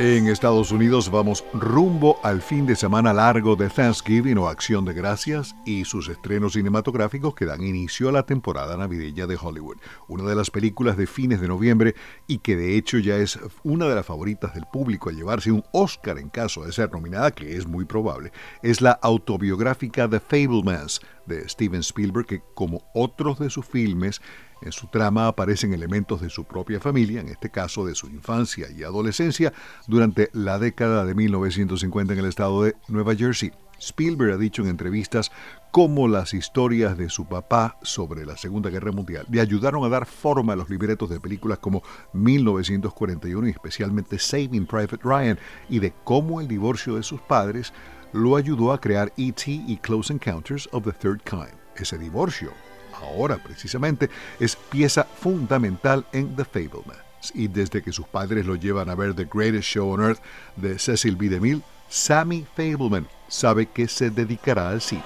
En Estados Unidos vamos rumbo al fin de semana largo de Thanksgiving o Acción de Gracias y sus estrenos cinematográficos que dan inicio a la temporada navideña de Hollywood. Una de las películas de fines de noviembre y que de hecho ya es una de las favoritas del público a llevarse un Oscar en caso de ser nominada, que es muy probable, es la autobiográfica The Fablemans de Steven Spielberg que como otros de sus filmes en su trama aparecen elementos de su propia familia, en este caso de su infancia y adolescencia, durante la década de 1950 en el estado de Nueva Jersey. Spielberg ha dicho en entrevistas cómo las historias de su papá sobre la Segunda Guerra Mundial le ayudaron a dar forma a los libretos de películas como 1941 y especialmente Saving Private Ryan, y de cómo el divorcio de sus padres lo ayudó a crear E.T. y Close Encounters of the Third Kind. Ese divorcio ahora precisamente, es pieza fundamental en The Fablemans. Y desde que sus padres lo llevan a ver The Greatest Show on Earth de Cecil B. DeMille, Sammy Fableman sabe que se dedicará al cine.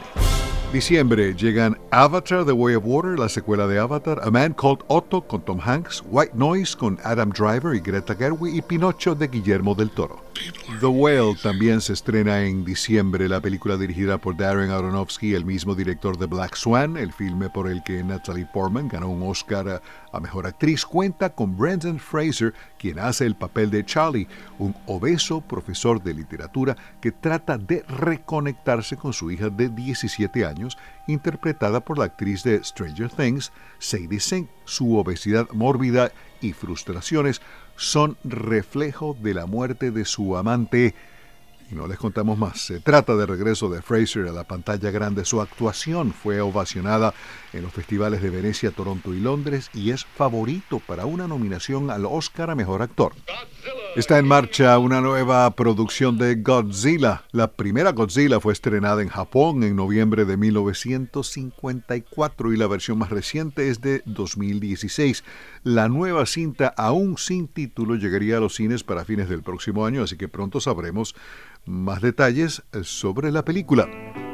Diciembre llegan Avatar The Way of Water, la secuela de Avatar, A Man Called Otto con Tom Hanks, White Noise con Adam Driver y Greta Gerwig y Pinocho de Guillermo del Toro. The Whale también se estrena en diciembre, la película dirigida por Darren Aronofsky, el mismo director de Black Swan, el filme por el que Natalie Portman ganó un Oscar a Mejor Actriz, cuenta con Brendan Fraser, quien hace el papel de Charlie, un obeso profesor de literatura que trata de reconectarse con su hija de 17 años, interpretada por la actriz de Stranger Things, Sadie Sink. Su obesidad mórbida y frustraciones son reflejo de la muerte de su amante. Y no les contamos más. Se trata de regreso de Fraser a la pantalla grande. Su actuación fue ovacionada en los festivales de Venecia, Toronto y Londres y es favorito para una nominación al Oscar a Mejor Actor. Está en marcha una nueva producción de Godzilla. La primera Godzilla fue estrenada en Japón en noviembre de 1954 y la versión más reciente es de 2016. La nueva cinta, aún sin título, llegaría a los cines para fines del próximo año, así que pronto sabremos más detalles sobre la película.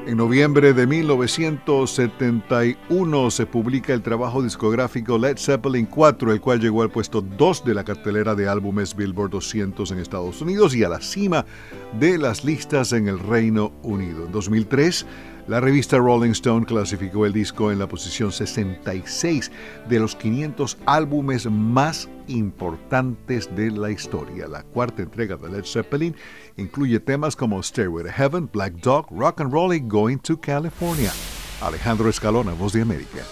En noviembre de 1971 se publica el trabajo discográfico Led Zeppelin 4, el cual llegó al puesto 2 de la cartelera de álbumes Billboard 200 en Estados Unidos y a la cima de las listas en el Reino Unido. En 2003, la revista Rolling Stone clasificó el disco en la posición 66 de los 500 álbumes más importantes de la historia. La cuarta entrega de Led Zeppelin incluye temas como Stairway to Heaven, Black Dog, Rock and Roll y Going to California. Alejandro Escalona, Voz de América.